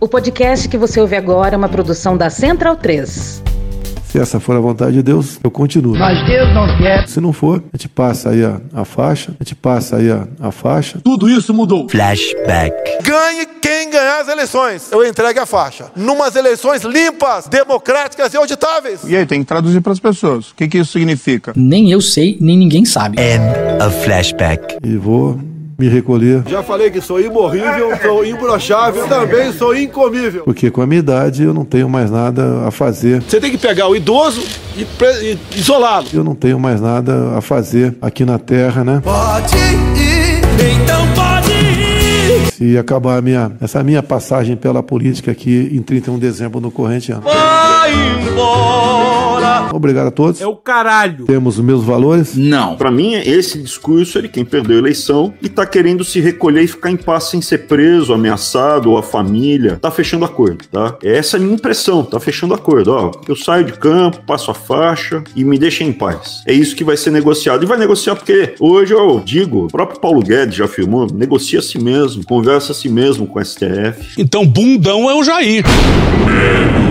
O podcast que você ouve agora é uma produção da Central 3. Se essa for a vontade de Deus, eu continuo. Mas Deus não quer. Se não for, a gente passa aí a, a faixa, a gente passa aí a, a faixa. Tudo isso mudou. Flashback. Ganhe quem ganhar as eleições. Eu entregue a faixa. Numas eleições limpas, democráticas e auditáveis. E aí, tem que traduzir para as pessoas. O que, que isso significa? Nem eu sei, nem ninguém sabe. End of flashback. E vou me recolher, Já falei que sou imorrível, sou imbrochável, também sou incomível. porque com a minha idade eu não tenho mais nada a fazer. Você tem que pegar o idoso e, e isolá-lo. Eu não tenho mais nada a fazer aqui na Terra, né? Pode ir, então pode ir. Se acabar a minha, essa minha passagem pela política aqui em 31 de dezembro no corrente ano. Vai embora. Obrigado a todos. É o caralho. Temos os mesmos valores. Não. Pra mim, esse discurso é de quem perdeu a eleição e tá querendo se recolher e ficar em paz sem ser preso, ameaçado, ou a família. Tá fechando acordo, tá? Essa é a minha impressão, tá fechando acordo. Ó, eu saio de campo, passo a faixa e me deixem em paz. É isso que vai ser negociado. E vai negociar porque hoje eu digo, o próprio Paulo Guedes já afirmou, negocia a si mesmo, conversa a si mesmo com o STF. Então, bundão é o Jair. Medo,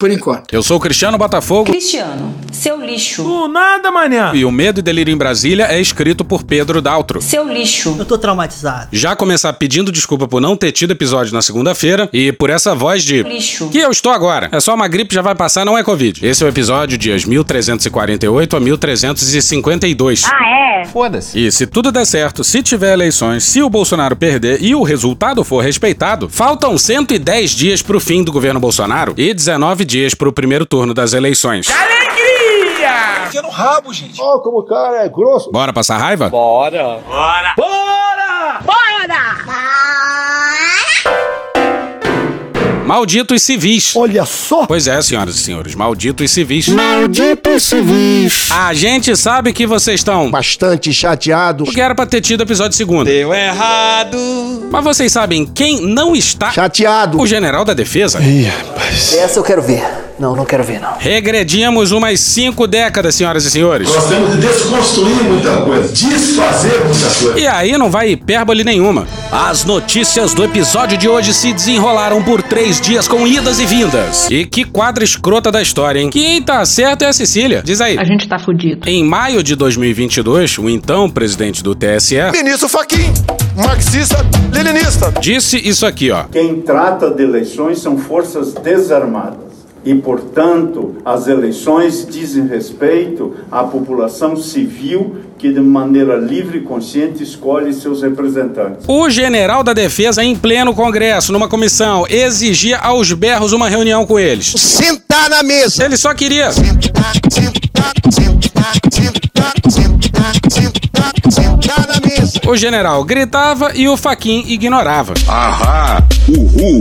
Por enquanto. Eu sou o Cristiano Botafogo Cristiano, seu lixo. Do nada, manhã. e o Medo e Delírio em Brasília é escrito por Pedro Daltro. Seu lixo. Eu tô traumatizado. Já começar pedindo desculpa por não ter tido episódio na segunda-feira e por essa voz de Lixo. que eu estou agora. É só uma gripe, já vai passar, não é Covid. Esse é o episódio dias 1348 a 1352. Ah, é? Foda-se. E se tudo der certo, se tiver eleições, se o Bolsonaro perder e o resultado for respeitado, faltam 110 dias pro fim do governo Bolsonaro e 19 dias pro primeiro turno das eleições. Enfia no rabo, gente. Ó, como o cara é grosso. Bora passar raiva? Malditos civis. Olha só. Pois é, senhoras e senhores, malditos civis. Maldito civis. A gente sabe que vocês estão. Bastante chateado. Porque era pra ter tido episódio segundo. Deu errado. Mas vocês sabem quem não está? Chateado. O general da defesa. Essa eu quero ver. Não, não quero ver, não. Regredimos umas cinco décadas, senhoras e senhores. Nós temos de desconstruir muita coisa, desfazer muita coisa. E aí não vai hipérbole nenhuma. As notícias do episódio de hoje se desenrolaram por três dias com idas e vindas. E que quadra escrota da história, hein? Quem tá certo é a Cecília. Diz aí. A gente tá fudido. Em maio de 2022, o então presidente do TSE Ministro Faquim, marxista, leninista. disse isso aqui, ó. Quem trata de eleições são forças desarmadas. E, portanto, as eleições dizem respeito à população civil que, de maneira livre e consciente, escolhe seus representantes. O general da defesa, em pleno congresso, numa comissão, exigia aos berros uma reunião com eles. Sentar na mesa. Ele só queria. Sentar na mesa. O general gritava e o Faquin ignorava. Ahá, uhul.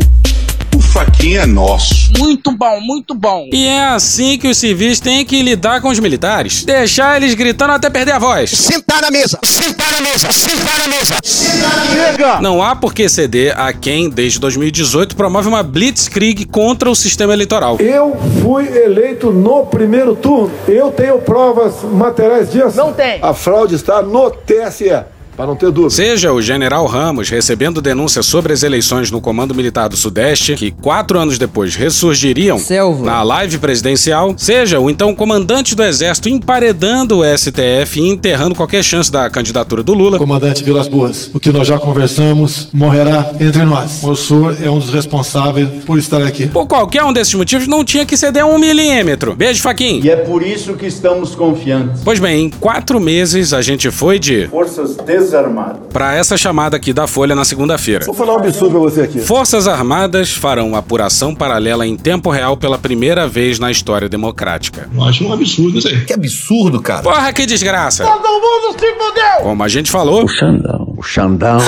Faquinha é nosso. Muito bom, muito bom. E é assim que os civis têm que lidar com os militares. Deixar eles gritando até perder a voz. Sentar na mesa. Sentar na mesa. Sentar na mesa. Chega. Não há por que ceder a quem, desde 2018, promove uma blitzkrieg contra o sistema eleitoral. Eu fui eleito no primeiro turno. Eu tenho provas materiais disso. Não tem. A fraude está no TSE, para não ter dúvida. Seja o general Ramos recebendo denúncias sobre as eleições no Comando Militar do Sudeste, que quatro anos depois ressurgiriam Selva. na live presidencial, seja o então comandante do Exército emparedando o STF e enterrando qualquer chance da candidatura do Lula, Comandante Vilas Boas, o que nós já conversamos morrerá entre nós. O senhor é um dos responsáveis por estar aqui. por qualquer um desses motivos, não tinha que ceder um milímetro. Beijo, Faquin. E é por isso que estamos confiantes. Pois bem, em quatro meses a gente foi de Forças desarmadas. para essa chamada aqui da Folha na segunda-feira. Vou falar um absurdo pra você aqui. Forças Armadas farão apuração paralela em tempo real pela primeira vez na história democrática. Eu acho um absurdo isso aí. Que absurdo, cara. Porra, que desgraça! Todo mundo se fudeu. Como a gente falou, Xandão. o Xandão.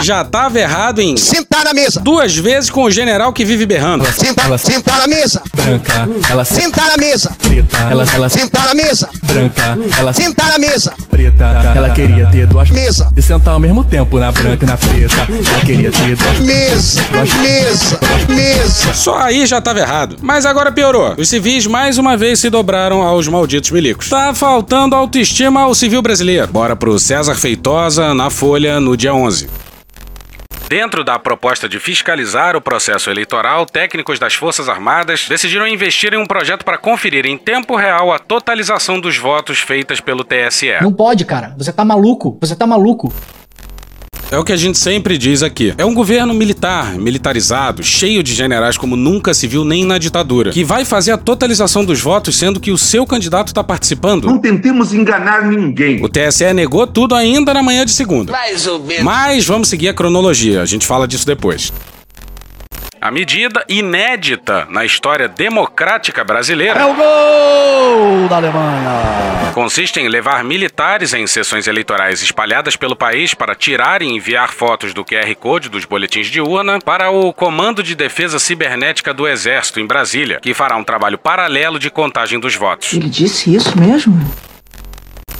Já tava errado em sentar na mesa. Duas vezes com o general que vive berrando. Sentar, ela, sentar na mesa. Branca, ela sentar na mesa. Preta, ela, ela sentar na mesa. Branca, ela sentar na mesa. Preta, ela queria ter duas mesa e sentar ao mesmo tempo na branca e na preta. Ela queria ter mesa, mesa, mesa. Só aí já tava errado. Mas agora piorou. Os civis mais uma vez se dobraram aos malditos milicos. Tá faltando autoestima ao civil brasileiro. Bora pro César Feitosa na Folha no dia 11. Dentro da proposta de fiscalizar o processo eleitoral, técnicos das Forças Armadas decidiram investir em um projeto para conferir em tempo real a totalização dos votos feitas pelo TSE. Não pode, cara. Você tá maluco. Você tá maluco. É o que a gente sempre diz aqui. É um governo militar, militarizado, cheio de generais como nunca se viu nem na ditadura, que vai fazer a totalização dos votos sendo que o seu candidato está participando. Não tentemos enganar ninguém. O TSE negou tudo ainda na manhã de segunda. Mais ou menos. Mas vamos seguir a cronologia, a gente fala disso depois. A medida inédita na história democrática brasileira. É o gol da Alemanha! Consiste em levar militares em sessões eleitorais espalhadas pelo país para tirar e enviar fotos do QR Code dos boletins de urna para o Comando de Defesa Cibernética do Exército em Brasília, que fará um trabalho paralelo de contagem dos votos. Ele disse isso mesmo?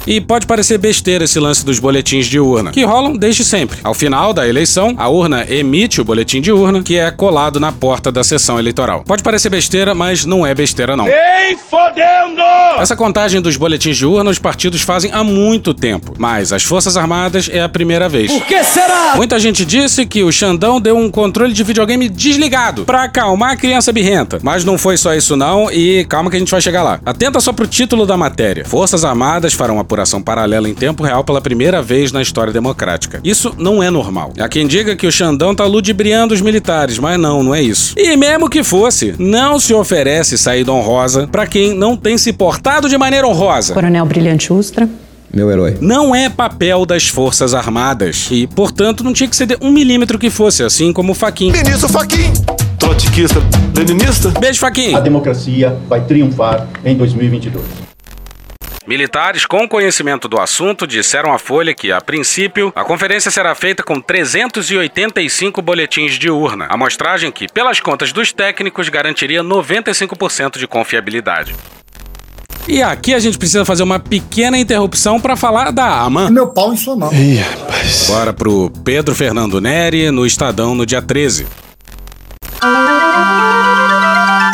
E pode parecer besteira esse lance dos boletins de urna, que rolam desde sempre. Ao final da eleição, a urna emite o boletim de urna, que é colado na porta da sessão eleitoral. Pode parecer besteira, mas não é besteira não. Ei, fodendo! Essa contagem dos boletins de urna os partidos fazem há muito tempo, mas as Forças Armadas é a primeira vez. Por que será? Muita gente disse que o Xandão deu um controle de videogame desligado para acalmar a criança birrenta, mas não foi só isso não e calma que a gente vai chegar lá. Atenta só pro título da matéria. Forças Armadas farão apuração paralela em tempo real pela primeira vez na história democrática. Isso não é normal. Há quem diga que o Xandão tá ludibriando os militares, mas não, não é isso. E mesmo que fosse, não se oferece saída honrosa para quem não tem se portado de maneira honrosa. Coronel Brilhante Ustra. Meu herói. Não é papel das Forças Armadas. E, portanto, não tinha que ceder um milímetro que fosse, assim como o Faquin. Ministro Faquin! Trotskista, leninista. Beijo, Faquin. A democracia vai triunfar em 2022. Militares com conhecimento do assunto disseram à Folha que, a princípio, a conferência será feita com 385 boletins de urna, amostragem que, pelas contas dos técnicos, garantiria 95% de confiabilidade. E aqui a gente precisa fazer uma pequena interrupção para falar da AMAN. Meu pau em sua mão. Ih, rapaz. Bora pro Pedro Fernando Neri no Estadão no dia 13.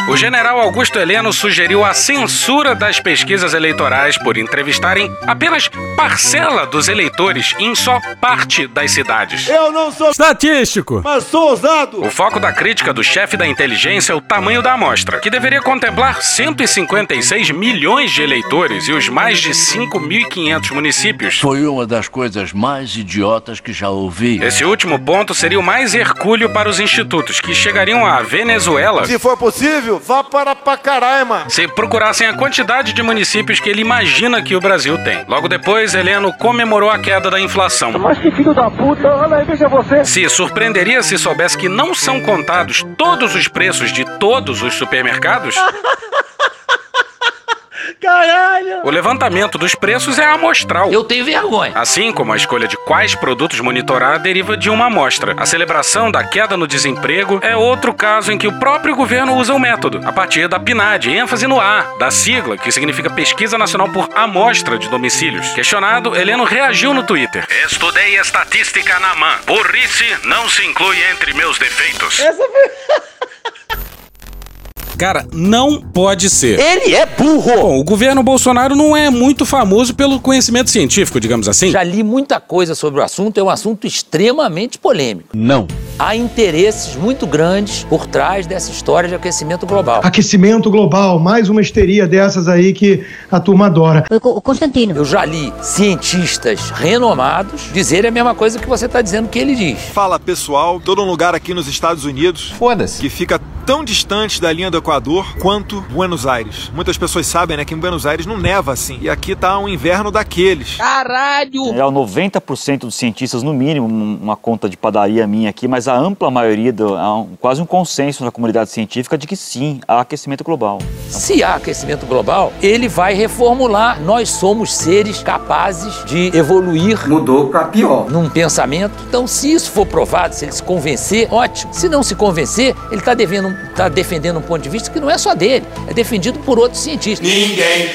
O general Augusto Heleno sugeriu a censura das pesquisas eleitorais por entrevistarem apenas parcela dos eleitores em só parte das cidades. Eu não sou estatístico, mas sou ousado. O foco da crítica do chefe da inteligência é o tamanho da amostra, que deveria contemplar 156 milhões de eleitores e os mais de 5.500 municípios. Foi uma das coisas mais idiotas que já ouvi. Esse último ponto seria o mais hercúleo para os institutos, que chegariam à Venezuela. Se for possível, vá para Pacaraima. Se procurassem a quantidade de municípios que ele imagina que o Brasil tem. Logo depois, Heleno comemorou a queda da inflação. Mas que filho da puta, olha aí, veja você. Se surpreenderia se soubesse que não são contados todos os preços de todos os supermercados? Caralho! O levantamento dos preços é amostral. Eu tenho vergonha. Assim como a escolha de quais produtos monitorar deriva de uma amostra. A celebração da queda no desemprego é outro caso em que o próprio governo usa o método, a partir da PNAD, ênfase no A, da sigla, que significa Pesquisa Nacional por Amostra de Domicílios. Questionado, Heleno reagiu no Twitter. Estudei estatística na MAN. Burrice não se inclui entre meus defeitos. Essa foi... Cara, não pode ser. Ele é burro! Bom, o governo Bolsonaro não é muito famoso pelo conhecimento científico, digamos assim. Já li muita coisa sobre o assunto, é um assunto extremamente polêmico. Não. Há interesses muito grandes por trás dessa história de aquecimento global. Aquecimento global, mais uma histeria dessas aí que a turma adora. O Constantino. Eu já li cientistas renomados dizerem a mesma coisa que você está dizendo que ele diz. Fala pessoal, todo um lugar aqui nos Estados Unidos Foda-se. que fica tão distante da linha do Equador quanto Buenos Aires. Muitas pessoas sabem, né, que em Buenos Aires não neva assim. E aqui tá um inverno daqueles. Caralho! É 90% dos cientistas, no mínimo, uma conta de padaria minha aqui, mas a ampla maioria, do, há um, quase um consenso na comunidade científica de que sim, há aquecimento global. Se há aquecimento global, ele vai reformular. Nós somos seres capazes de evoluir. Mudou para pior. Num pensamento. Então, se isso for provado, se ele se convencer, ótimo. Se não se convencer, ele está tá defendendo um ponto de vista que não é só dele, é defendido por outros cientistas. Ninguém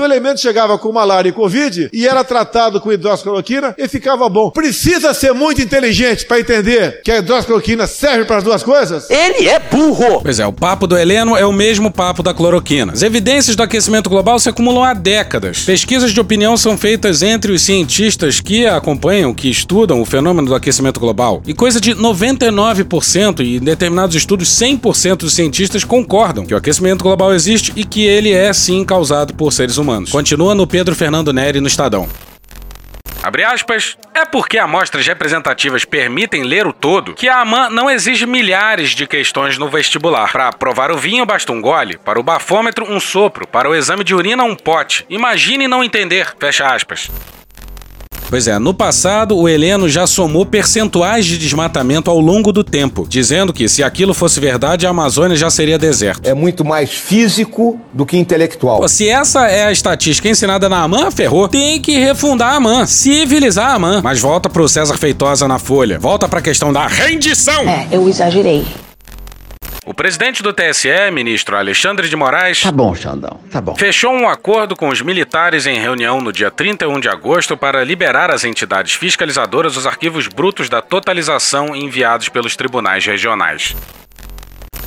o elemento chegava com malária e covid e era tratado com hidroxicloroquina e ficava bom. Precisa ser muito inteligente para entender que a hidroxicloroquina serve para as duas coisas? Ele é burro! Pois é, o papo do Heleno é o mesmo papo da cloroquina. As evidências do aquecimento global se acumulam há décadas. Pesquisas de opinião são feitas entre os cientistas que acompanham, que estudam o fenômeno do aquecimento global. E coisa de 99% e em determinados estudos 100% dos cientistas concordam que o aquecimento global existe e que ele é sim causado por seres humanos humanos. Continua no Pedro Fernando Neri no Estadão. Abre aspas, é porque amostras representativas permitem ler o todo que a AMAN não exige milhares de questões no vestibular. Para provar o vinho basta um gole, para o bafômetro um sopro, para o exame de urina um pote. Imagine não entender, fecha aspas. Pois é, no passado o Heleno já somou percentuais de desmatamento ao longo do tempo, dizendo que se aquilo fosse verdade, a Amazônia já seria deserto. É muito mais físico do que intelectual. Pô, se essa é a estatística ensinada na AMAN, ferrou. Tem que refundar a AMAN, civilizar a AMAN. Mas volta pro César Feitosa na Folha. Volta pra questão da rendição. É, eu exagerei. O presidente do TSE, ministro Alexandre de Moraes. Tá bom, Xandão, tá bom. Fechou um acordo com os militares em reunião no dia 31 de agosto para liberar às entidades fiscalizadoras os arquivos brutos da totalização enviados pelos tribunais regionais.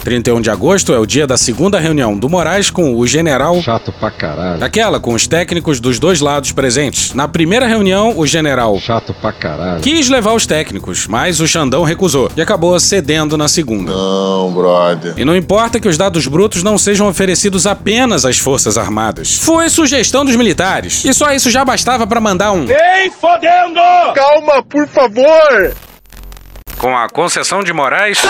31 de agosto é o dia da segunda reunião do Moraes com o general. Chato pra caralho. Aquela com os técnicos dos dois lados presentes. Na primeira reunião, o general. Chato pra caralho. Quis levar os técnicos, mas o Xandão recusou e acabou cedendo na segunda. Não, brother. E não importa que os dados brutos não sejam oferecidos apenas às Forças Armadas. Foi sugestão dos militares. E só isso já bastava para mandar um. Vem fodendo! Calma, por favor! Com a concessão de Moraes,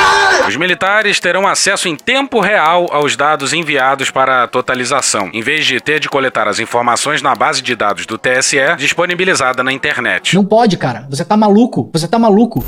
os militares terão acesso em tempo real aos dados enviados para a totalização, em vez de ter de coletar as informações na base de dados do TSE disponibilizada na internet. Não pode, cara. Você tá maluco. Você tá maluco.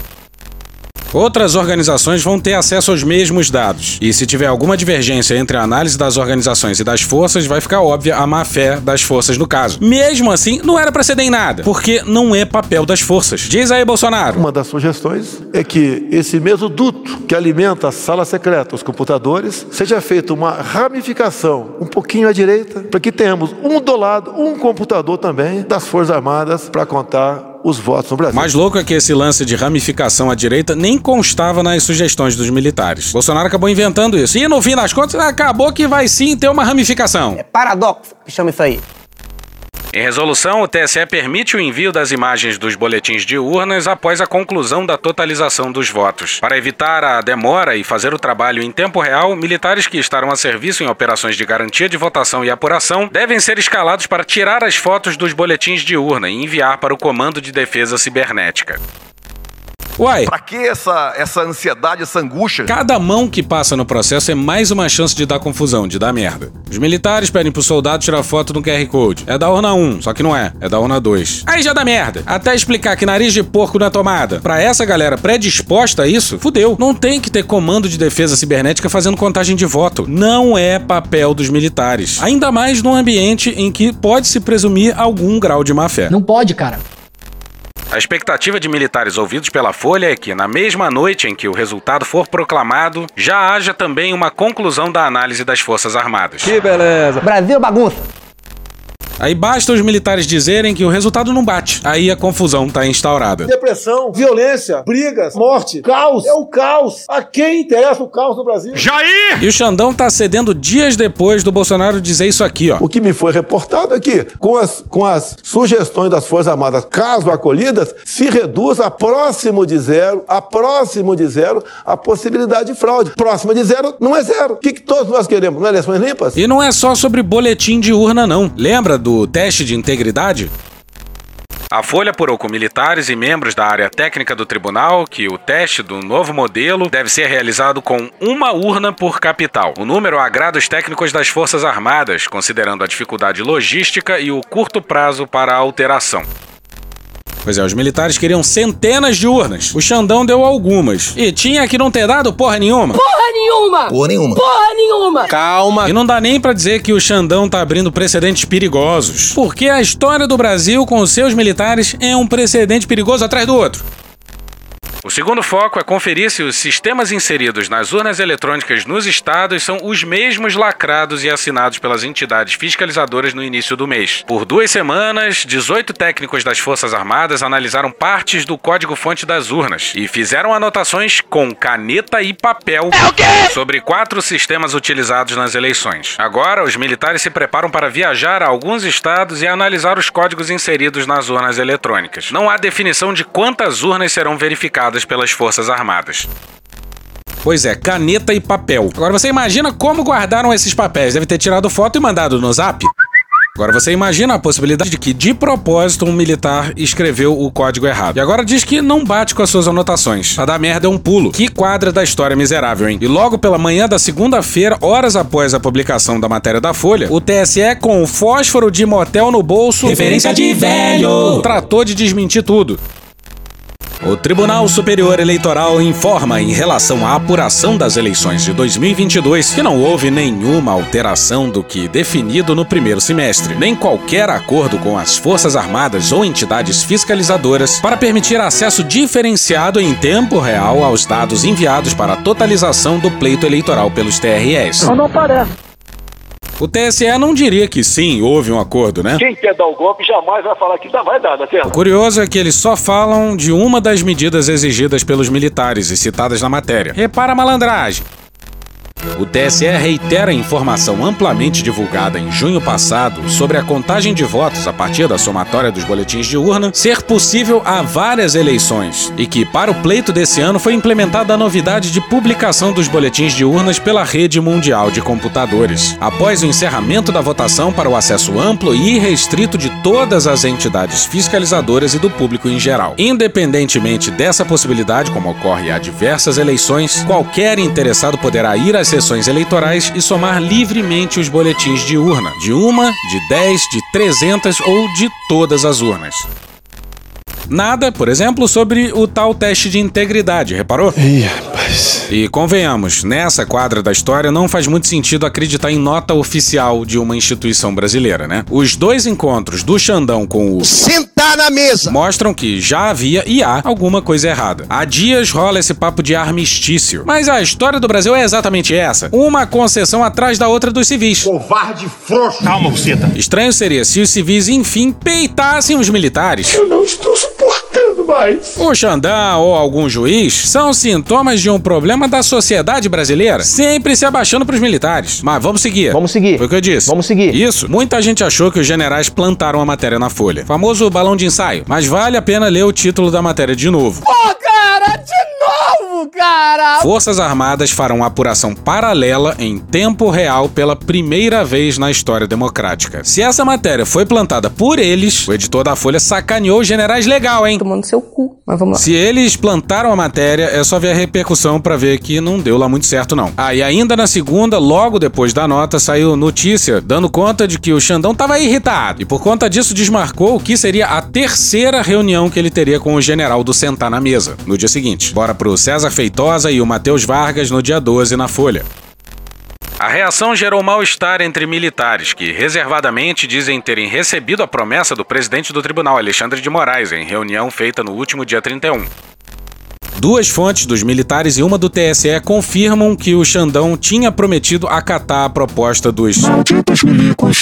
Outras organizações vão ter acesso aos mesmos dados. E se tiver alguma divergência entre a análise das organizações e das forças, vai ficar óbvia a má fé das forças no caso. Mesmo assim, não era para ceder em nada, porque não é papel das forças. Diz aí, Bolsonaro. Uma das sugestões é que esse mesmo duto que alimenta a sala secreta, os computadores, seja feita uma ramificação um pouquinho à direita, para que tenhamos um do lado, um computador também das Forças Armadas para contar os votos no Brasil. Mais louco é que esse lance de ramificação à direita nem constava nas sugestões dos militares. Bolsonaro acabou inventando isso. E no fim das contas, acabou que vai sim ter uma ramificação. É paradoxo que chama isso aí. Em resolução, o TSE permite o envio das imagens dos boletins de urnas após a conclusão da totalização dos votos. Para evitar a demora e fazer o trabalho em tempo real, militares que estarão a serviço em operações de garantia de votação e apuração devem ser escalados para tirar as fotos dos boletins de urna e enviar para o Comando de Defesa Cibernética. Uai. Pra que essa, essa ansiedade, essa angústia? Cada mão que passa no processo é mais uma chance de dar confusão, de dar merda. Os militares pedem pro soldado tirar foto no QR Code. É da urna 1, só que não é. É da urna 2. Aí já dá merda. Até explicar que nariz de porco na tomada. Pra essa galera predisposta a isso, fudeu. Não tem que ter comando de defesa cibernética fazendo contagem de voto. Não é papel dos militares. Ainda mais num ambiente em que pode se presumir algum grau de má fé. Não pode, cara. A expectativa de militares ouvidos pela Folha é que, na mesma noite em que o resultado for proclamado, já haja também uma conclusão da análise das Forças Armadas. Que beleza! Brasil bagunça! Aí basta os militares dizerem que o resultado não bate. Aí a confusão tá instaurada. Depressão, violência, brigas, morte, caos. É o caos. A quem interessa o caos no Brasil? Jair! E o Xandão tá cedendo dias depois do Bolsonaro dizer isso aqui, ó. O que me foi reportado é que, com as, com as sugestões das Forças Armadas, caso acolhidas, se reduz a próximo de zero, a próximo de zero, a possibilidade de fraude. Próxima de zero não é zero. O que, que todos nós queremos? Não é eleições limpas? E não é só sobre boletim de urna, não. Lembra do teste de integridade? A Folha apurou com militares e membros da área técnica do tribunal que o teste do novo modelo deve ser realizado com uma urna por capital. O número agrada os técnicos das Forças Armadas, considerando a dificuldade logística e o curto prazo para a alteração. Pois é, os militares queriam centenas de urnas. O Xandão deu algumas. E tinha que não ter dado porra nenhuma. Porra nenhuma! Porra nenhuma. Porra nenhuma! Calma. E não dá nem pra dizer que o Xandão tá abrindo precedentes perigosos. Porque a história do Brasil com os seus militares é um precedente perigoso atrás do outro. O segundo foco é conferir se os sistemas inseridos nas urnas eletrônicas nos estados são os mesmos lacrados e assinados pelas entidades fiscalizadoras no início do mês. Por duas semanas, 18 técnicos das Forças Armadas analisaram partes do código-fonte das urnas e fizeram anotações com caneta e papel sobre quatro sistemas utilizados nas eleições. Agora, os militares se preparam para viajar a alguns estados e analisar os códigos inseridos nas urnas eletrônicas. Não há definição de quantas urnas serão verificadas pelas Forças Armadas. Pois é, caneta e papel. Agora você imagina como guardaram esses papéis. Deve ter tirado foto e mandado no zap. Agora você imagina a possibilidade de que, de propósito, um militar escreveu o código errado. E agora diz que não bate com as suas anotações. Pra dar merda é um pulo. Que quadra da história miserável, hein? E logo pela manhã da segunda-feira, horas após a publicação da matéria da Folha, o TSE, com o fósforo de motel no bolso. Referência de velho. Tratou de desmentir tudo. O Tribunal Superior Eleitoral informa em relação à apuração das eleições de 2022 que não houve nenhuma alteração do que definido no primeiro semestre, nem qualquer acordo com as Forças Armadas ou entidades fiscalizadoras para permitir acesso diferenciado em tempo real aos dados enviados para a totalização do pleito eleitoral pelos TREs. Não, não parece. O TSE não diria que sim, houve um acordo, né? Quem quer dar o golpe jamais vai falar que dá, vai dar, né, O curioso é que eles só falam de uma das medidas exigidas pelos militares e citadas na matéria. Repara a malandragem. O TSE reitera a informação amplamente divulgada em junho passado sobre a contagem de votos a partir da somatória dos boletins de urna ser possível a várias eleições e que, para o pleito desse ano, foi implementada a novidade de publicação dos boletins de urnas pela rede mundial de computadores. Após o encerramento da votação para o acesso amplo e irrestrito de todas as entidades fiscalizadoras e do público em geral. Independentemente dessa possibilidade, como ocorre a diversas eleições, qualquer interessado poderá ir às sessões eleitorais e somar livremente os boletins de urna, de uma, de 10, de 300 ou de todas as urnas. Nada, por exemplo, sobre o tal teste de integridade, reparou? Ih, rapaz. E convenhamos, nessa quadra da história não faz muito sentido acreditar em nota oficial de uma instituição brasileira, né? Os dois encontros do Xandão com o Sentar na mesa! mostram que já havia e há alguma coisa errada. Há dias rola esse papo de armistício. Mas a história do Brasil é exatamente essa: uma concessão atrás da outra dos civis. Covarde frouxo. Calma, buceta. Estranho seria se os civis, enfim, peitassem os militares. Eu não estou mais. O Xandão ou algum juiz são sintomas de um problema da sociedade brasileira, sempre se abaixando pros militares. Mas vamos seguir. Vamos seguir. Foi o que eu disse. Vamos seguir. Isso. Muita gente achou que os generais plantaram a matéria na folha. Famoso balão de ensaio. Mas vale a pena ler o título da matéria de novo. Novo, cara! Forças Armadas farão apuração paralela em tempo real pela primeira vez na história democrática. Se essa matéria foi plantada por eles, o editor da Folha sacaneou os generais legal, hein? Tomando seu cu. Mas vamos lá. Se eles plantaram a matéria, é só ver a repercussão pra ver que não deu lá muito certo, não. Ah, e ainda na segunda, logo depois da nota, saiu notícia dando conta de que o Xandão tava irritado. E por conta disso desmarcou o que seria a terceira reunião que ele teria com o general do Sentar na Mesa, no dia seguinte. Bora pro César Feitosa e o Matheus Vargas no dia 12 na Folha. A reação gerou mal-estar entre militares, que reservadamente dizem terem recebido a promessa do presidente do tribunal, Alexandre de Moraes, em reunião feita no último dia 31. Duas fontes dos militares e uma do TSE confirmam que o Xandão tinha prometido acatar a proposta dos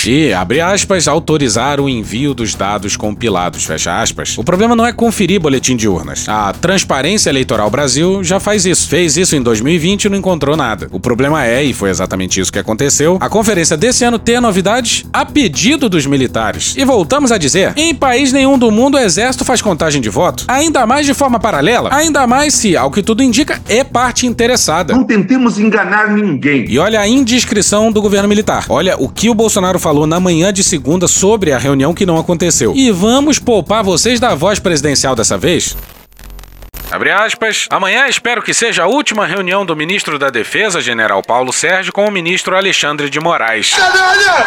e, abre aspas, autorizar o envio dos dados compilados, fecha aspas. O problema não é conferir boletim de urnas. A Transparência Eleitoral Brasil já faz isso. Fez isso em 2020 e não encontrou nada. O problema é, e foi exatamente isso que aconteceu, a conferência desse ano ter novidades a pedido dos militares. E voltamos a dizer, em país nenhum do mundo o exército faz contagem de voto, ainda mais de forma paralela, ainda mais mas se, ao que tudo indica, é parte interessada. Não tentemos enganar ninguém. E olha a indiscrição do governo militar. Olha o que o Bolsonaro falou na manhã de segunda sobre a reunião que não aconteceu. E vamos poupar vocês da voz presidencial dessa vez? Aspas. Amanhã espero que seja a última reunião do ministro da Defesa, general Paulo Sérgio, com o ministro Alexandre de Moraes.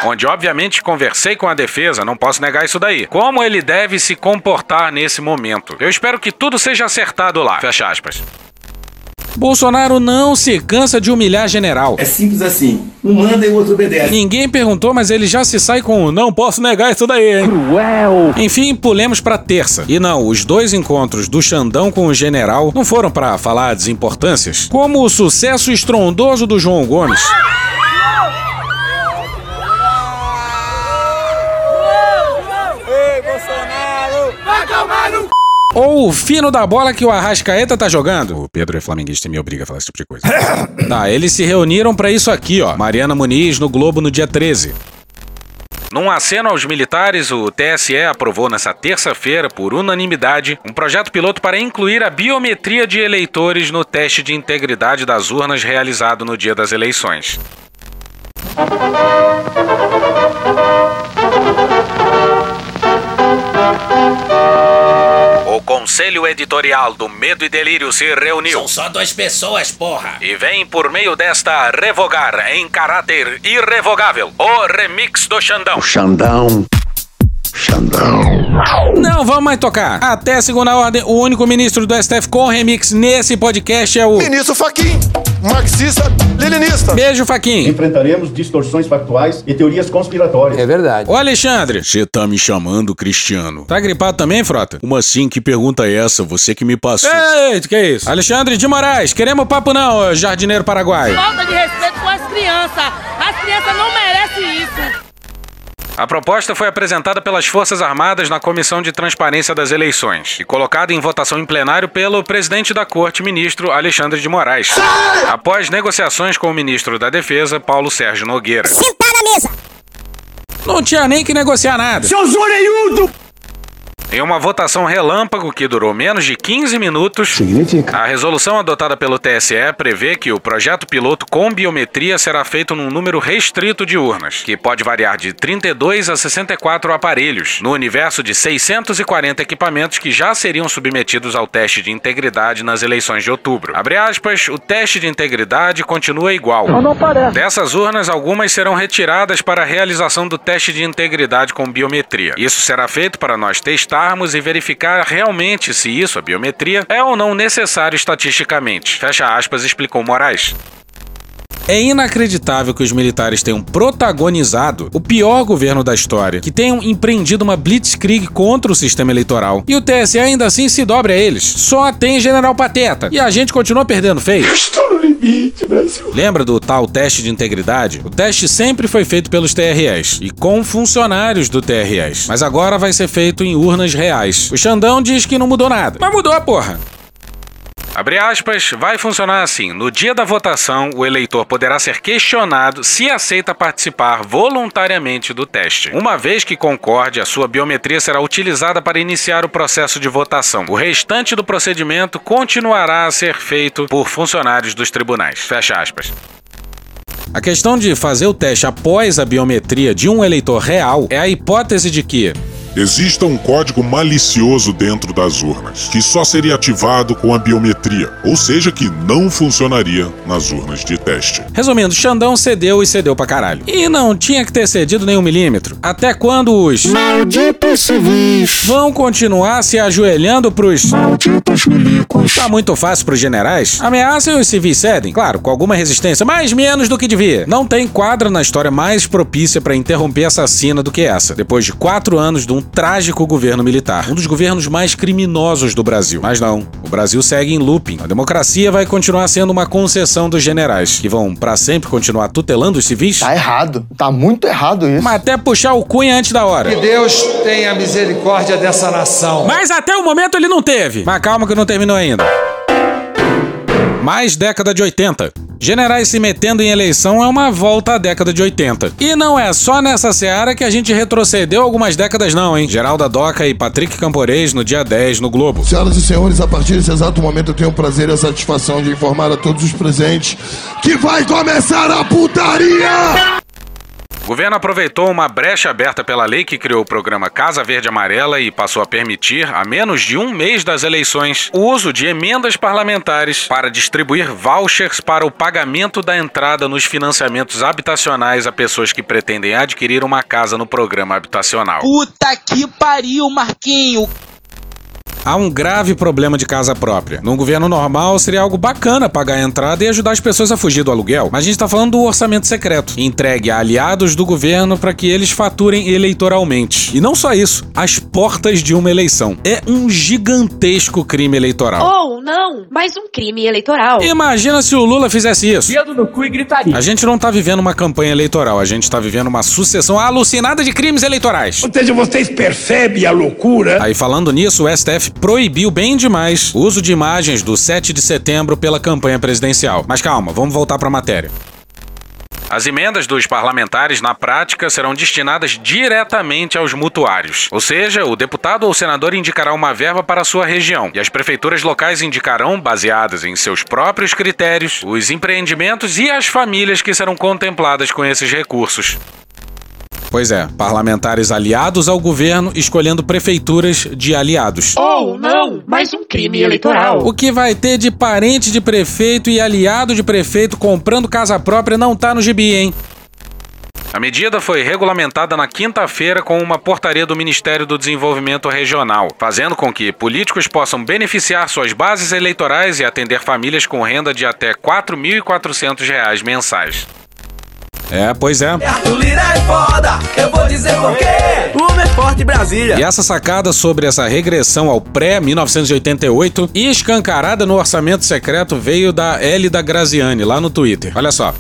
Onde, obviamente, conversei com a defesa, não posso negar isso daí. Como ele deve se comportar nesse momento. Eu espero que tudo seja acertado lá. Fecha aspas. Bolsonaro não se cansa de humilhar general. É simples assim. Um manda e o outro obedece. Ninguém perguntou, mas ele já se sai com não posso negar isso daí, hein? Cruel. Enfim, pulemos pra terça. E não, os dois encontros do Xandão com o general não foram pra falar desimportâncias, como o sucesso estrondoso do João Gomes. Ou o fino da bola que o Arrascaeta tá jogando. O Pedro é flamenguista e me obriga a falar esse tipo de coisa. tá, eles se reuniram pra isso aqui, ó. Mariana Muniz no Globo no dia 13. Num aceno aos militares, o TSE aprovou nessa terça-feira, por unanimidade, um projeto piloto para incluir a biometria de eleitores no teste de integridade das urnas realizado no dia das eleições. Conselho editorial do Medo e Delírio se reuniu. São só duas pessoas, porra. E vem por meio desta revogar em caráter irrevogável o remix do Xandão. Xandão. Xandão. Não vamos mais tocar. Até segunda ordem, o único ministro do STF com remix nesse podcast é o. Ministro Faquim, marxista, leninista. Beijo, Faquim. Enfrentaremos distorções factuais e teorias conspiratórias. É verdade. Ô, Alexandre. Você tá me chamando, Cristiano? Tá gripado também, Frota? Como assim? Que pergunta é essa? Você que me passou. Eita, que é isso? Alexandre de Moraes, queremos papo não, jardineiro paraguaio. Falta de respeito com as crianças. As crianças não merecem isso. A proposta foi apresentada pelas Forças Armadas na Comissão de Transparência das Eleições e colocada em votação em plenário pelo presidente da Corte, ministro Alexandre de Moraes, após negociações com o ministro da Defesa, Paulo Sérgio Nogueira. Sentar na mesa. Não tinha nem que negociar nada. Seu zoreiudo! Em uma votação relâmpago que durou menos de 15 minutos, Significa. a resolução adotada pelo TSE prevê que o projeto piloto com biometria será feito num número restrito de urnas, que pode variar de 32 a 64 aparelhos, no universo de 640 equipamentos que já seriam submetidos ao teste de integridade nas eleições de outubro. Abre aspas, o teste de integridade continua igual. Dessas urnas, algumas serão retiradas para a realização do teste de integridade com biometria. Isso será feito para nós e verificar realmente se isso, a biometria, é ou não necessário estatisticamente. Fecha aspas, explicou Moraes. É inacreditável que os militares tenham protagonizado o pior governo da história, que tenham empreendido uma blitzkrieg contra o sistema eleitoral. E o TSE ainda assim se dobre a eles. Só tem general pateta. E a gente continua perdendo feio. Estou no limite, Brasil. Lembra do tal teste de integridade? O teste sempre foi feito pelos TREs e com funcionários do TREs. Mas agora vai ser feito em urnas reais. O Xandão diz que não mudou nada. Mas mudou, porra. Abre aspas, vai funcionar assim. No dia da votação, o eleitor poderá ser questionado se aceita participar voluntariamente do teste. Uma vez que concorde, a sua biometria será utilizada para iniciar o processo de votação. O restante do procedimento continuará a ser feito por funcionários dos tribunais. Fecha aspas. A questão de fazer o teste após a biometria de um eleitor real é a hipótese de que Exista um código malicioso dentro das urnas, que só seria ativado com a biometria, ou seja, que não funcionaria nas urnas de teste. Resumindo, Xandão cedeu e cedeu pra caralho. E não tinha que ter cedido nem um milímetro. Até quando os Malditos civis. vão continuar se ajoelhando pros Malditos milicos. Tá muito fácil pros generais? Ameaçam e os civis cedem, claro, com alguma resistência, mas menos do que devia. Não tem quadra na história mais propícia pra interromper essa cena do que essa, depois de quatro anos de um trágico governo militar, um dos governos mais criminosos do Brasil. Mas não, o Brasil segue em looping. A democracia vai continuar sendo uma concessão dos generais, que vão pra sempre continuar tutelando os civis. Tá errado. Tá muito errado isso. Mas até puxar o cunha antes da hora. Que Deus tenha misericórdia dessa nação. Mas até o momento ele não teve. Mas calma que não terminou ainda. Mais década de 80. Generais se metendo em eleição é uma volta à década de 80. E não é só nessa seara que a gente retrocedeu algumas décadas não, hein? Geralda Doca e Patrick Camporês no dia 10 no Globo. Senhoras e senhores, a partir desse exato momento eu tenho o prazer e a satisfação de informar a todos os presentes que vai começar a putaria! O governo aproveitou uma brecha aberta pela lei que criou o programa Casa Verde Amarela e passou a permitir, a menos de um mês das eleições, o uso de emendas parlamentares para distribuir vouchers para o pagamento da entrada nos financiamentos habitacionais a pessoas que pretendem adquirir uma casa no programa habitacional. Puta que pariu, Marquinho! Há um grave problema de casa própria. Num governo normal, seria algo bacana pagar a entrada e ajudar as pessoas a fugir do aluguel. Mas a gente tá falando do orçamento secreto, entregue a aliados do governo para que eles faturem eleitoralmente. E não só isso, às portas de uma eleição. É um gigantesco crime eleitoral. Ou não, mais um crime eleitoral. Imagina se o Lula fizesse isso. Dedo no cu e gritaria. A gente não tá vivendo uma campanha eleitoral, a gente tá vivendo uma sucessão alucinada de crimes eleitorais. Ou seja, vocês percebem a loucura? Aí falando nisso, o STF proibiu bem demais o uso de imagens do 7 de setembro pela campanha presidencial. Mas calma, vamos voltar para a matéria. As emendas dos parlamentares, na prática, serão destinadas diretamente aos mutuários. Ou seja, o deputado ou senador indicará uma verba para a sua região e as prefeituras locais indicarão, baseadas em seus próprios critérios, os empreendimentos e as famílias que serão contempladas com esses recursos. Pois é, parlamentares aliados ao governo escolhendo prefeituras de aliados. Ou não, mais um crime eleitoral. O que vai ter de parente de prefeito e aliado de prefeito comprando casa própria não tá no gibi, hein? A medida foi regulamentada na quinta-feira com uma portaria do Ministério do Desenvolvimento Regional, fazendo com que políticos possam beneficiar suas bases eleitorais e atender famílias com renda de até R$ 4.400 mensais. É, pois é. Arthur Lira é foda, eu vou dizer por quê. Uma é forte Brasília. E essa sacada sobre essa regressão ao pré-1988 e escancarada no orçamento secreto veio da L da Graziani, lá no Twitter. Olha só.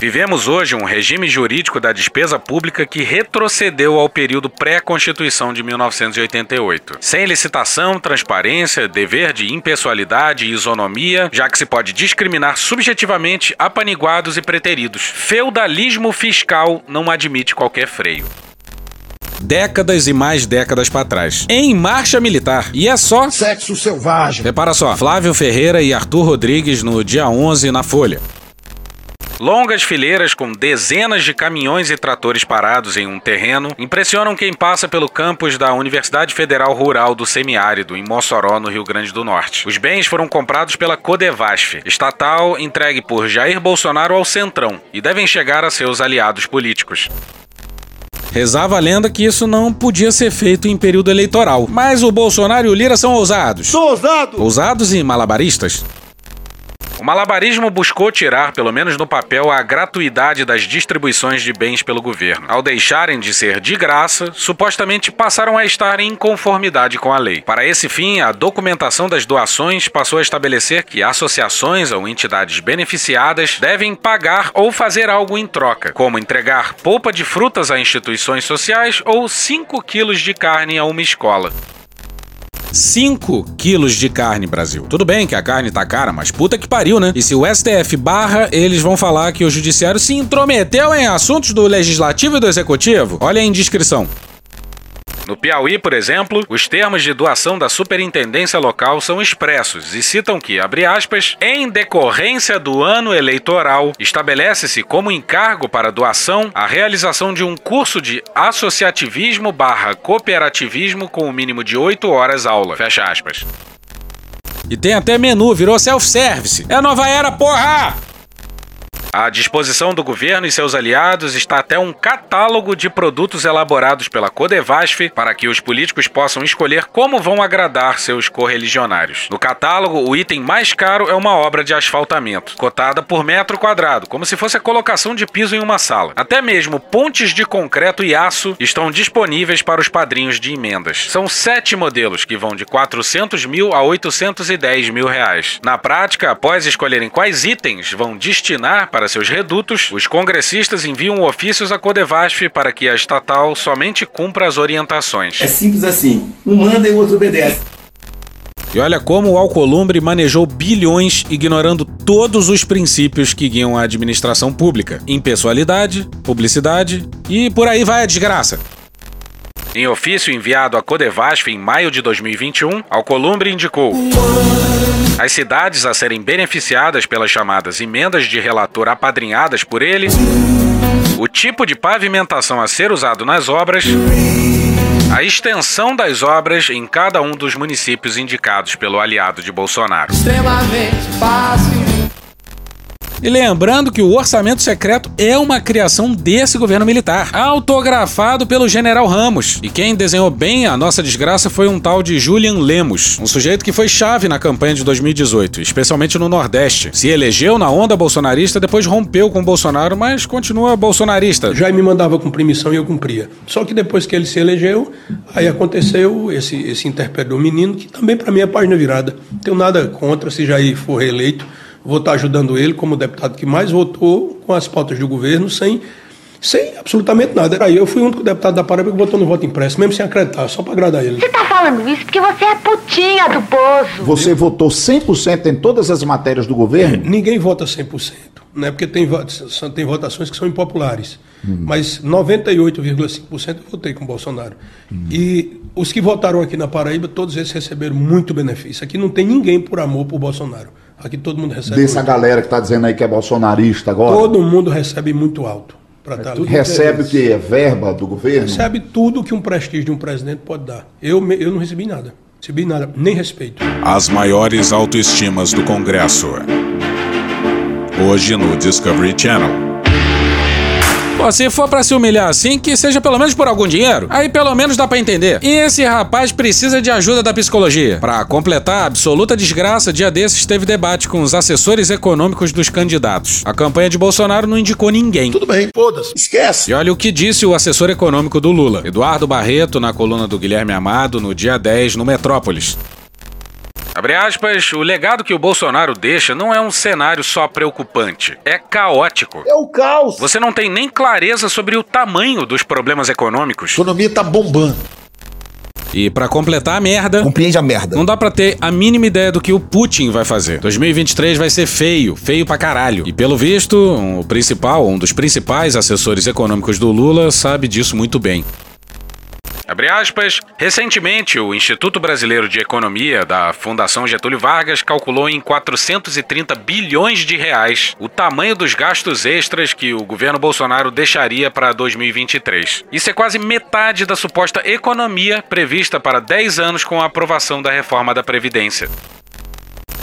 Vivemos hoje um regime jurídico da despesa pública que retrocedeu ao período pré-constituição de 1988. Sem licitação, transparência, dever de impessoalidade e isonomia, já que se pode discriminar subjetivamente apaniguados e preteridos. Feudalismo fiscal não admite qualquer freio décadas e mais décadas para trás. Em marcha militar. E é só. Sexo selvagem. Repara só: Flávio Ferreira e Arthur Rodrigues no dia 11 na Folha. Longas fileiras com dezenas de caminhões e tratores parados em um terreno impressionam quem passa pelo campus da Universidade Federal Rural do Semiárido, em Mossoró, no Rio Grande do Norte. Os bens foram comprados pela Codevasf, estatal entregue por Jair Bolsonaro ao Centrão, e devem chegar a seus aliados políticos. Rezava a lenda que isso não podia ser feito em período eleitoral. Mas o Bolsonaro e o Lira são ousados. Sou ousado! Ousados e malabaristas. O malabarismo buscou tirar, pelo menos no papel, a gratuidade das distribuições de bens pelo governo. Ao deixarem de ser de graça, supostamente passaram a estar em conformidade com a lei. Para esse fim, a documentação das doações passou a estabelecer que associações ou entidades beneficiadas devem pagar ou fazer algo em troca, como entregar polpa de frutas a instituições sociais ou 5 quilos de carne a uma escola. 5 quilos de carne, Brasil. Tudo bem que a carne tá cara, mas puta que pariu, né? E se o STF barra, eles vão falar que o judiciário se intrometeu em assuntos do legislativo e do executivo? Olha a indiscrição. No Piauí, por exemplo, os termos de doação da superintendência local são expressos e citam que, abre aspas, em decorrência do ano eleitoral, estabelece-se como encargo para doação a realização de um curso de associativismo barra cooperativismo com o mínimo de 8 horas aula. Fecha aspas. E tem até menu, virou self-service. É nova era, porra! À disposição do governo e seus aliados está até um catálogo de produtos elaborados pela Codevasf para que os políticos possam escolher como vão agradar seus correligionários. No catálogo, o item mais caro é uma obra de asfaltamento, cotada por metro quadrado, como se fosse a colocação de piso em uma sala. Até mesmo pontes de concreto e aço estão disponíveis para os padrinhos de emendas. São sete modelos que vão de 400 mil a 810 mil reais. Na prática, após escolherem quais itens vão destinar para seus redutos, os congressistas enviam ofícios à Codevasf para que a estatal somente cumpra as orientações. É simples assim. Um manda e o outro obedece. E olha como o Alcolumbre manejou bilhões ignorando todos os princípios que guiam a administração pública: impessoalidade, publicidade e por aí vai a desgraça. Em ofício enviado à Codevasf em maio de 2021, Alcolumbre indicou as cidades a serem beneficiadas pelas chamadas emendas de relator apadrinhadas por ele, o tipo de pavimentação a ser usado nas obras, a extensão das obras em cada um dos municípios indicados pelo aliado de Bolsonaro. Extremamente fácil. E lembrando que o orçamento secreto é uma criação desse governo militar, autografado pelo general Ramos. E quem desenhou bem a nossa desgraça foi um tal de Julian Lemos, um sujeito que foi chave na campanha de 2018, especialmente no Nordeste. Se elegeu na onda bolsonarista, depois rompeu com o Bolsonaro, mas continua bolsonarista. Já me mandava cumprir missão e eu cumpria. Só que depois que ele se elegeu, aí aconteceu esse, esse interpério do menino, que também para mim é página virada. Não tenho nada contra se Jair for reeleito vou estar ajudando ele como deputado que mais votou com as pautas do governo sem, sem absolutamente nada. Aí eu fui o único deputado da Paraíba que votou no voto impresso, mesmo sem acreditar, só para agradar ele. Você tá falando isso porque você é putinha do poço. Você votou 100% em todas as matérias do governo? Ninguém vota 100%, né? porque tem, tem votações que são impopulares. Hum. Mas 98,5% eu votei com o Bolsonaro. Hum. E os que votaram aqui na Paraíba, todos eles receberam muito benefício. Aqui não tem ninguém por amor por Bolsonaro. Aqui todo mundo recebe. Dessa muito. galera que está dizendo aí que é bolsonarista agora? Todo mundo recebe muito alto. É tá recebe o que? Verba do governo? Recebe tudo que um prestígio de um presidente pode dar. Eu, eu não recebi nada. Recebi nada, nem respeito. As maiores autoestimas do Congresso. Hoje no Discovery Channel. Pô, se for para se humilhar assim, que seja pelo menos por algum dinheiro. Aí pelo menos dá para entender. E esse rapaz precisa de ajuda da psicologia. Para completar a absoluta desgraça, dia desses teve debate com os assessores econômicos dos candidatos. A campanha de Bolsonaro não indicou ninguém. Tudo bem, foda-se, esquece. E olha o que disse o assessor econômico do Lula, Eduardo Barreto, na coluna do Guilherme Amado, no dia 10, no Metrópolis. Abre aspas, o legado que o Bolsonaro deixa não é um cenário só preocupante, é caótico. É o caos. Você não tem nem clareza sobre o tamanho dos problemas econômicos. A economia tá bombando. E para completar a merda, compreende a merda. Não dá para ter a mínima ideia do que o Putin vai fazer. 2023 vai ser feio, feio pra caralho. E pelo visto, o principal, um dos principais assessores econômicos do Lula sabe disso muito bem. Aspas. Recentemente, o Instituto Brasileiro de Economia da Fundação Getúlio Vargas calculou em 430 bilhões de reais o tamanho dos gastos extras que o governo Bolsonaro deixaria para 2023. Isso é quase metade da suposta economia prevista para 10 anos com a aprovação da reforma da Previdência.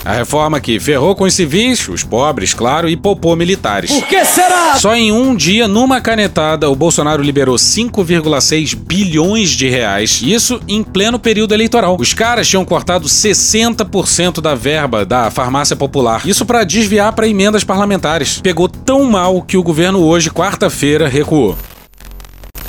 A reforma que ferrou com os civis, os pobres, claro, e poupou militares. Por que será? Só em um dia, numa canetada, o Bolsonaro liberou 5,6 bilhões de reais. Isso em pleno período eleitoral. Os caras tinham cortado 60% da verba da farmácia popular. Isso para desviar para emendas parlamentares. Pegou tão mal que o governo hoje, quarta-feira, recuou.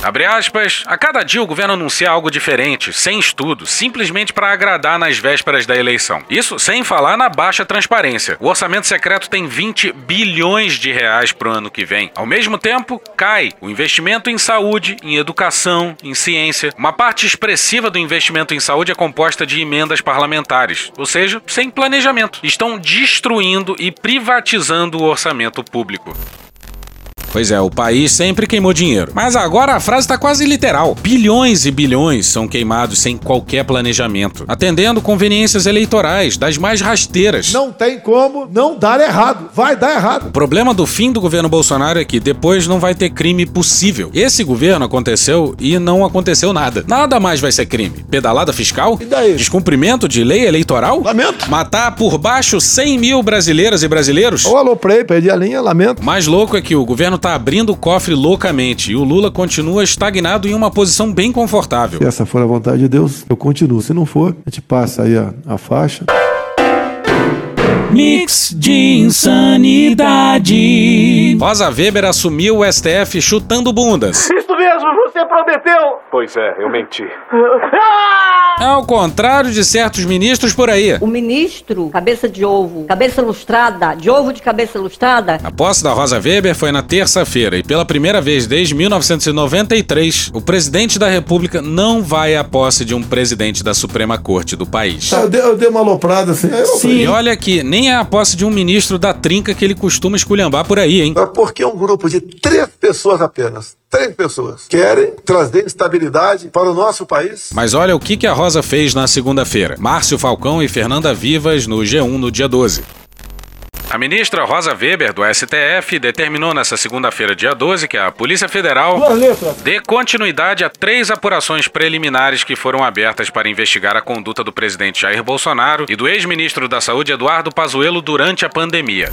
Abre aspas, a cada dia o governo anuncia algo diferente, sem estudo, simplesmente para agradar nas vésperas da eleição. Isso sem falar na baixa transparência. O orçamento secreto tem 20 bilhões de reais para o ano que vem. Ao mesmo tempo, cai o investimento em saúde, em educação, em ciência. Uma parte expressiva do investimento em saúde é composta de emendas parlamentares, ou seja, sem planejamento. Estão destruindo e privatizando o orçamento público. Pois é, o país sempre queimou dinheiro. Mas agora a frase está quase literal. Bilhões e bilhões são queimados sem qualquer planejamento, atendendo conveniências eleitorais das mais rasteiras. Não tem como não dar errado. Vai dar errado. O problema do fim do governo Bolsonaro é que depois não vai ter crime possível. Esse governo aconteceu e não aconteceu nada. Nada mais vai ser crime. Pedalada fiscal? E daí? Descumprimento de lei eleitoral? Lamento. Matar por baixo 100 mil brasileiras e brasileiros? Ô, alô, play, perdi a linha, lamento. Mais louco é que o governo está abrindo o cofre loucamente e o Lula continua estagnado em uma posição bem confortável. Se essa for a vontade de Deus, eu continuo. Se não for, a gente passa aí a, a faixa. Mix de insanidade. Rosa Weber assumiu o STF chutando bundas. Isso mesmo, você prometeu. Pois é, eu menti. Ao contrário de certos ministros por aí. O ministro, cabeça de ovo, cabeça lustrada, de ovo de cabeça lustrada. A posse da Rosa Weber foi na terça-feira e pela primeira vez desde 1993, o presidente da República não vai à posse de um presidente da Suprema Corte do país. Eu dei, eu dei uma aloprada assim. Sim, falei, e olha que nem é a posse de um ministro da trinca que ele costuma esculhambar por aí, hein? Porque um grupo de três pessoas apenas, três pessoas, querem trazer estabilidade para o nosso país. Mas olha o que que a Rosa fez na segunda-feira. Márcio Falcão e Fernanda Vivas no G1 no dia 12. A ministra Rosa Weber, do STF, determinou nesta segunda-feira, dia 12, que a Polícia Federal dê continuidade a três apurações preliminares que foram abertas para investigar a conduta do presidente Jair Bolsonaro e do ex-ministro da Saúde Eduardo Pazuello durante a pandemia.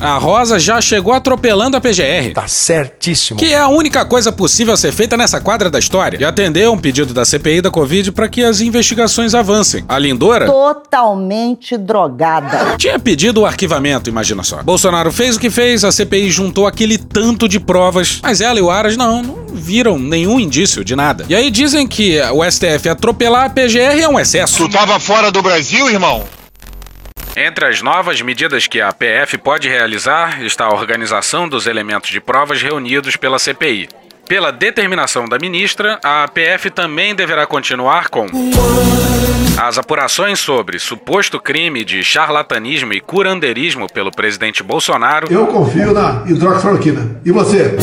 A Rosa já chegou atropelando a PGR. Tá certíssimo. Que é a única coisa possível a ser feita nessa quadra da história. E atendeu um pedido da CPI da Covid para que as investigações avancem. A Lindora Totalmente drogada. tinha pedido o arquivamento, imagina só. Bolsonaro fez o que fez, a CPI juntou aquele tanto de provas, mas ela e o Aras não, não viram nenhum indício de nada. E aí dizem que o STF atropelar a PGR é um excesso. Tu tava fora do Brasil, irmão? Entre as novas medidas que a PF pode realizar está a organização dos elementos de provas reunidos pela CPI. Pela determinação da ministra, a PF também deverá continuar com as apurações sobre suposto crime de charlatanismo e curandeirismo pelo presidente Bolsonaro. Eu confio na hidroxicloroquina. E você?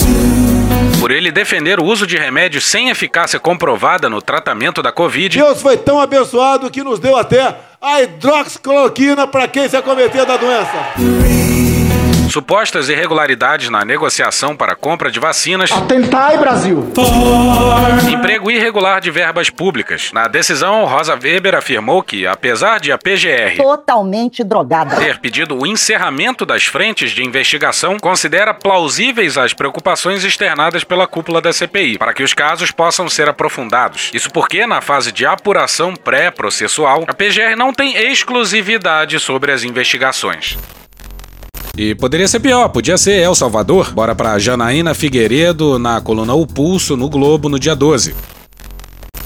Por ele defender o uso de remédios sem eficácia comprovada no tratamento da Covid. Deus foi tão abençoado que nos deu até a hidroxicloroquina para quem se acometer da doença. Supostas irregularidades na negociação para compra de vacinas. Atentai, Brasil! Emprego irregular de verbas públicas. Na decisão, Rosa Weber afirmou que, apesar de a PGR Totalmente drogada. ter pedido o encerramento das frentes de investigação, considera plausíveis as preocupações externadas pela cúpula da CPI, para que os casos possam ser aprofundados. Isso porque, na fase de apuração pré-processual, a PGR não tem exclusividade sobre as investigações. E poderia ser pior, podia ser El Salvador. Bora pra Janaína Figueiredo na coluna O Pulso no Globo no dia 12.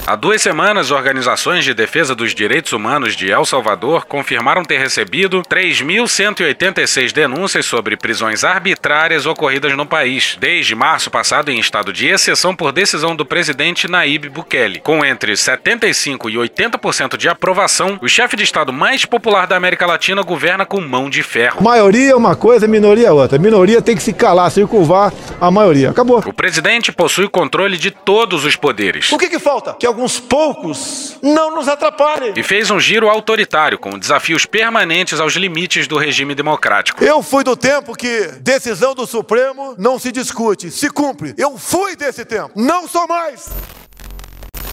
Há duas semanas, organizações de defesa dos direitos humanos de El Salvador confirmaram ter recebido 3.186 denúncias sobre prisões arbitrárias ocorridas no país, desde março passado em estado de exceção por decisão do presidente Naíbe Bukele. Com entre 75% e 80% de aprovação, o chefe de estado mais popular da América Latina governa com mão de ferro. Maioria é uma coisa, minoria é outra. Minoria tem que se calar, circunvar a maioria. Acabou. O presidente possui controle de todos os poderes. O que que falta? Que alguns poucos não nos atrapalhem. E fez um giro autoritário, com desafios permanentes aos limites do regime democrático. Eu fui do tempo que decisão do Supremo não se discute, se cumpre. Eu fui desse tempo. Não sou mais.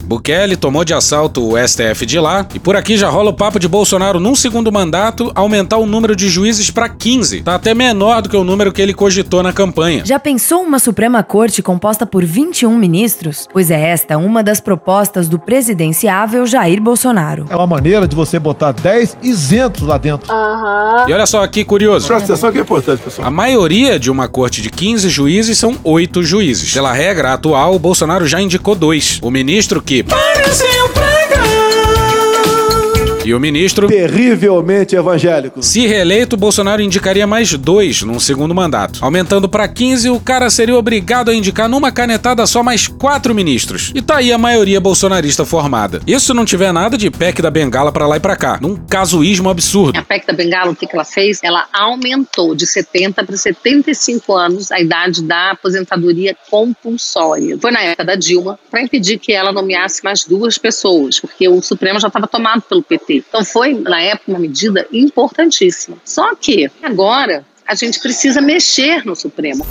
Bukele tomou de assalto o STF de lá e por aqui já rola o papo de Bolsonaro num segundo mandato aumentar o número de juízes para 15. Tá até menor do que o número que ele cogitou na campanha. Já pensou uma Suprema Corte composta por 21 ministros? Pois é esta uma das propostas do presidenciável Jair Bolsonaro. É uma maneira de você botar 10 isentos lá dentro. E olha só que curioso. Presta atenção que é importante, pessoal. A maioria de uma corte de 15 juízes são 8 juízes. Pela regra atual, o Bolsonaro já indicou dois. O ministro que Parece um pra e o ministro. Terrivelmente evangélico. Se reeleito, Bolsonaro indicaria mais dois num segundo mandato. Aumentando para 15, o cara seria obrigado a indicar numa canetada só mais quatro ministros. E tá aí a maioria bolsonarista formada. Isso não tiver nada de PEC da Bengala para lá e pra cá. Num casuísmo absurdo. A PEC da Bengala, o que que ela fez? Ela aumentou de 70 para 75 anos a idade da aposentadoria compulsória. Foi na época da Dilma, para impedir que ela nomeasse mais duas pessoas, porque o Supremo já estava tomado pelo PT. Então foi, na época, uma medida importantíssima. Só que agora a gente precisa mexer no Supremo.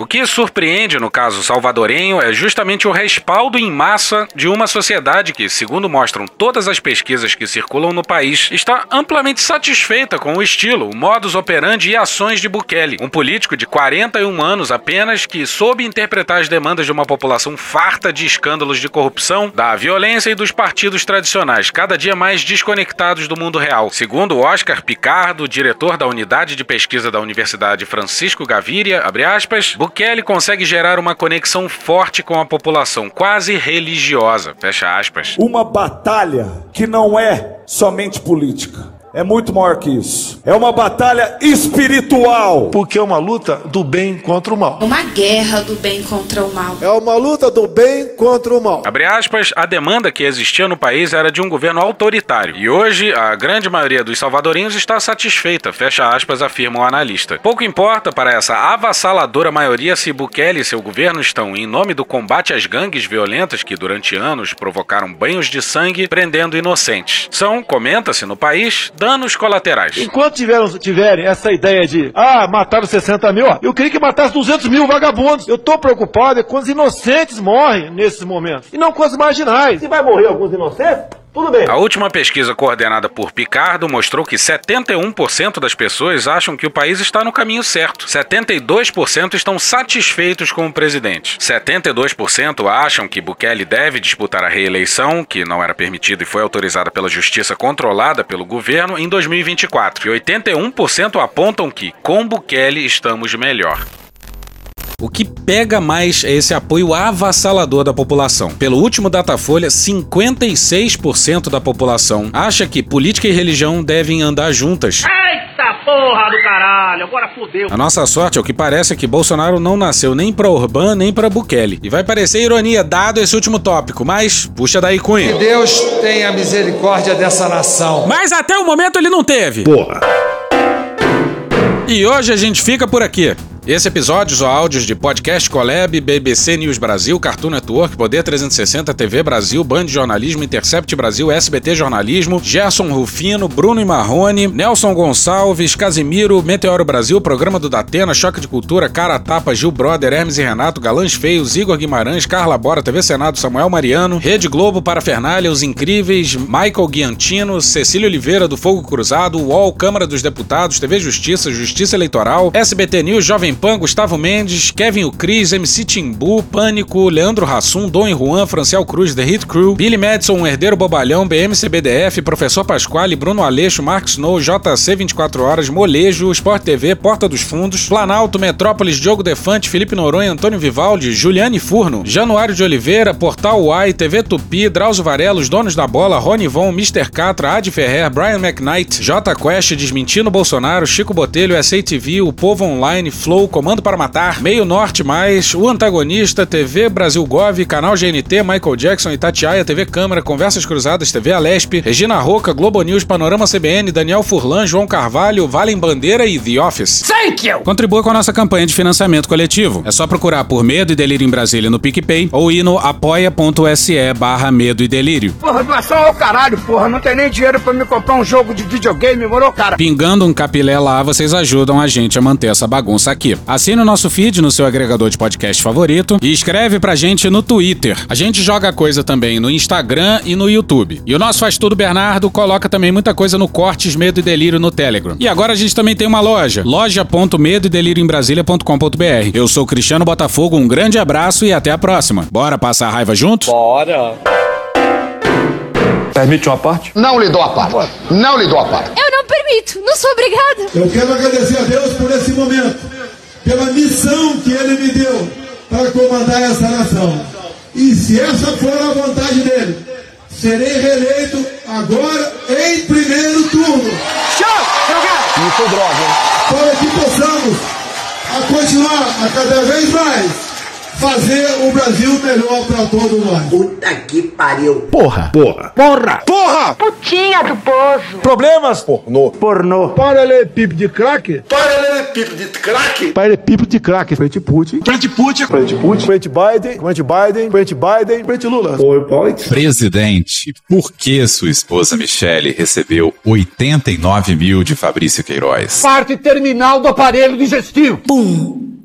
O que surpreende no caso salvadorenho é justamente o respaldo em massa de uma sociedade que, segundo mostram todas as pesquisas que circulam no país, está amplamente satisfeita com o estilo, o modus operandi e ações de Bukele, um político de 41 anos apenas que soube interpretar as demandas de uma população farta de escândalos de corrupção, da violência e dos partidos tradicionais, cada dia mais desconectados do mundo real. Segundo Oscar Picardo, diretor da unidade de pesquisa da Universidade Francisco Gaviria, abre aspas, consegue gerar uma conexão forte com a população, quase religiosa. Fecha aspas. Uma batalha que não é somente política. É muito maior que isso. É uma batalha espiritual. Porque é uma luta do bem contra o mal. Uma guerra do bem contra o mal. É uma luta do bem contra o mal. Abre aspas, a demanda que existia no país era de um governo autoritário. E hoje, a grande maioria dos salvadorinhos está satisfeita, fecha aspas, afirma o analista. Pouco importa para essa avassaladora maioria se Bukele e seu governo estão em nome do combate às gangues violentas que durante anos provocaram banhos de sangue prendendo inocentes. São, comenta-se no país, danos colaterais. Enquanto tiveram, tiverem essa ideia de, ah, mataram 60 mil, ó, eu queria que matasse 200 mil vagabundos. Eu tô preocupado é quando os inocentes morrem nesses momentos. E não com os marginais. Se vai morrer alguns inocentes, tudo bem. A última pesquisa coordenada por Picardo mostrou que 71% das pessoas acham que o país está no caminho certo. 72% estão satisfeitos com o presidente. 72% acham que Bukele deve disputar a reeleição, que não era permitida e foi autorizada pela justiça controlada pelo governo, em 2024. E 81% apontam que com Bukele estamos melhor. O que pega mais é esse apoio avassalador da população. Pelo último Datafolha, 56% da população acha que política e religião devem andar juntas. Eita porra do caralho, agora fodeu. A nossa sorte, é o que parece, é que Bolsonaro não nasceu nem pra Orbán nem pra Bukele. E vai parecer ironia, dado esse último tópico, mas puxa daí, Cunha. Que Deus tenha misericórdia dessa nação. Mas até o momento ele não teve. Porra. E hoje a gente fica por aqui. Esse episódio ou áudios de Podcast Colab, BBC News Brasil, Cartoon Network, Poder 360, TV Brasil, Band Jornalismo, Intercept Brasil, SBT Jornalismo, Gerson Rufino, Bruno Marrone, Nelson Gonçalves, Casimiro, Meteoro Brasil, Programa do Datena, Choque de Cultura, Cara Tapa, Gil Brother, Hermes e Renato, Galãs Feios, Igor Guimarães, Carla Bora, TV Senado, Samuel Mariano, Rede Globo, Parafernália, Os Incríveis, Michael Guiantino, Cecília Oliveira do Fogo Cruzado, UOL, Câmara dos Deputados, TV Justiça, Justiça Eleitoral, SBT News, Jovem Pan, Gustavo Mendes, Kevin o Cris, MC Timbu, Pânico, Leandro Rassum, Dom e Juan, Franciel Cruz, The Hit Crew, Billy Madison, Herdeiro Bobalhão, BMCBDF, Professor Pasquale, Bruno Aleixo, Mark Snow, JC 24 Horas, Molejo, Sport TV, Porta dos Fundos, Planalto, Metrópolis, Diogo Defante, Felipe Noronha, Antônio Vivaldi, Juliane Furno, Januário de Oliveira, Portal Uai, TV Tupi, Drauzio Varela, Os Donos da Bola, Rony Von, Mr. Catra, Ad Ferrer, Brian McKnight, J Quest, Desmentindo Bolsonaro, Chico Botelho, SATV, O Povo Online, Flow, Comando para Matar, Meio Norte Mais, O Antagonista, TV Brasil Gov, Canal GNT, Michael Jackson, Itatiaia, TV Câmara, Conversas Cruzadas, TV Alesp, Regina Roca, Globo News, Panorama CBN, Daniel Furlan, João Carvalho, Valem Bandeira e The Office. Thank you! Contribua com a nossa campanha de financiamento coletivo. É só procurar por Medo e Delírio em Brasília no PicPay ou ir no apoia.se barra Medo e Delírio. Porra, doação ao caralho, porra. Não tem nem dinheiro pra me comprar um jogo de videogame, morou, cara? Pingando um capilé lá, vocês ajudam a gente a manter essa bagunça aqui. Assine o nosso feed no seu agregador de podcast favorito e escreve pra gente no Twitter. A gente joga coisa também no Instagram e no YouTube. E o nosso Faz Tudo Bernardo coloca também muita coisa no Cortes Medo e Delírio no Telegram. E agora a gente também tem uma loja, loja.medo delírio em Brasília.com.br. Eu sou Cristiano Botafogo, um grande abraço e até a próxima. Bora passar a raiva juntos? Bora! Permite uma parte? Não lhe dou a parte. Não lhe dou a parte. Eu não permito, não sou obrigada. Eu quero agradecer a Deus por esse momento, pela missão que Ele me deu para comandar essa nação. E se essa for a vontade dele, serei reeleito agora em primeiro turno. Não foi droga, hein? Para que possamos a continuar a cada vez mais fazer o Brasil melhor para todos nós. Puta que pariu. Porra. Porra. Porra! Porra! Putinha do poço. Problemas? Pornô. Pornô. Paralelepípedo de crack? Paralelepípedo de crack. Paralelepípedo de crack. Frente Putin. Frente Putin. Frente Putin. Frente Biden. Frente Biden. Frente Biden. Frente Lula. Presidente, por que sua esposa Michele recebeu 89 mil de Fabrício Queiroz? Parte terminal do aparelho digestivo. Pum.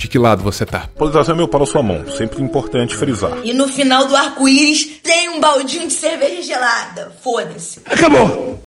De que lado você tá. Polarização é meu para a sua mão, sempre importante frisar. E no final do arco-íris tem um baldinho de cerveja gelada. Foda-se. Acabou!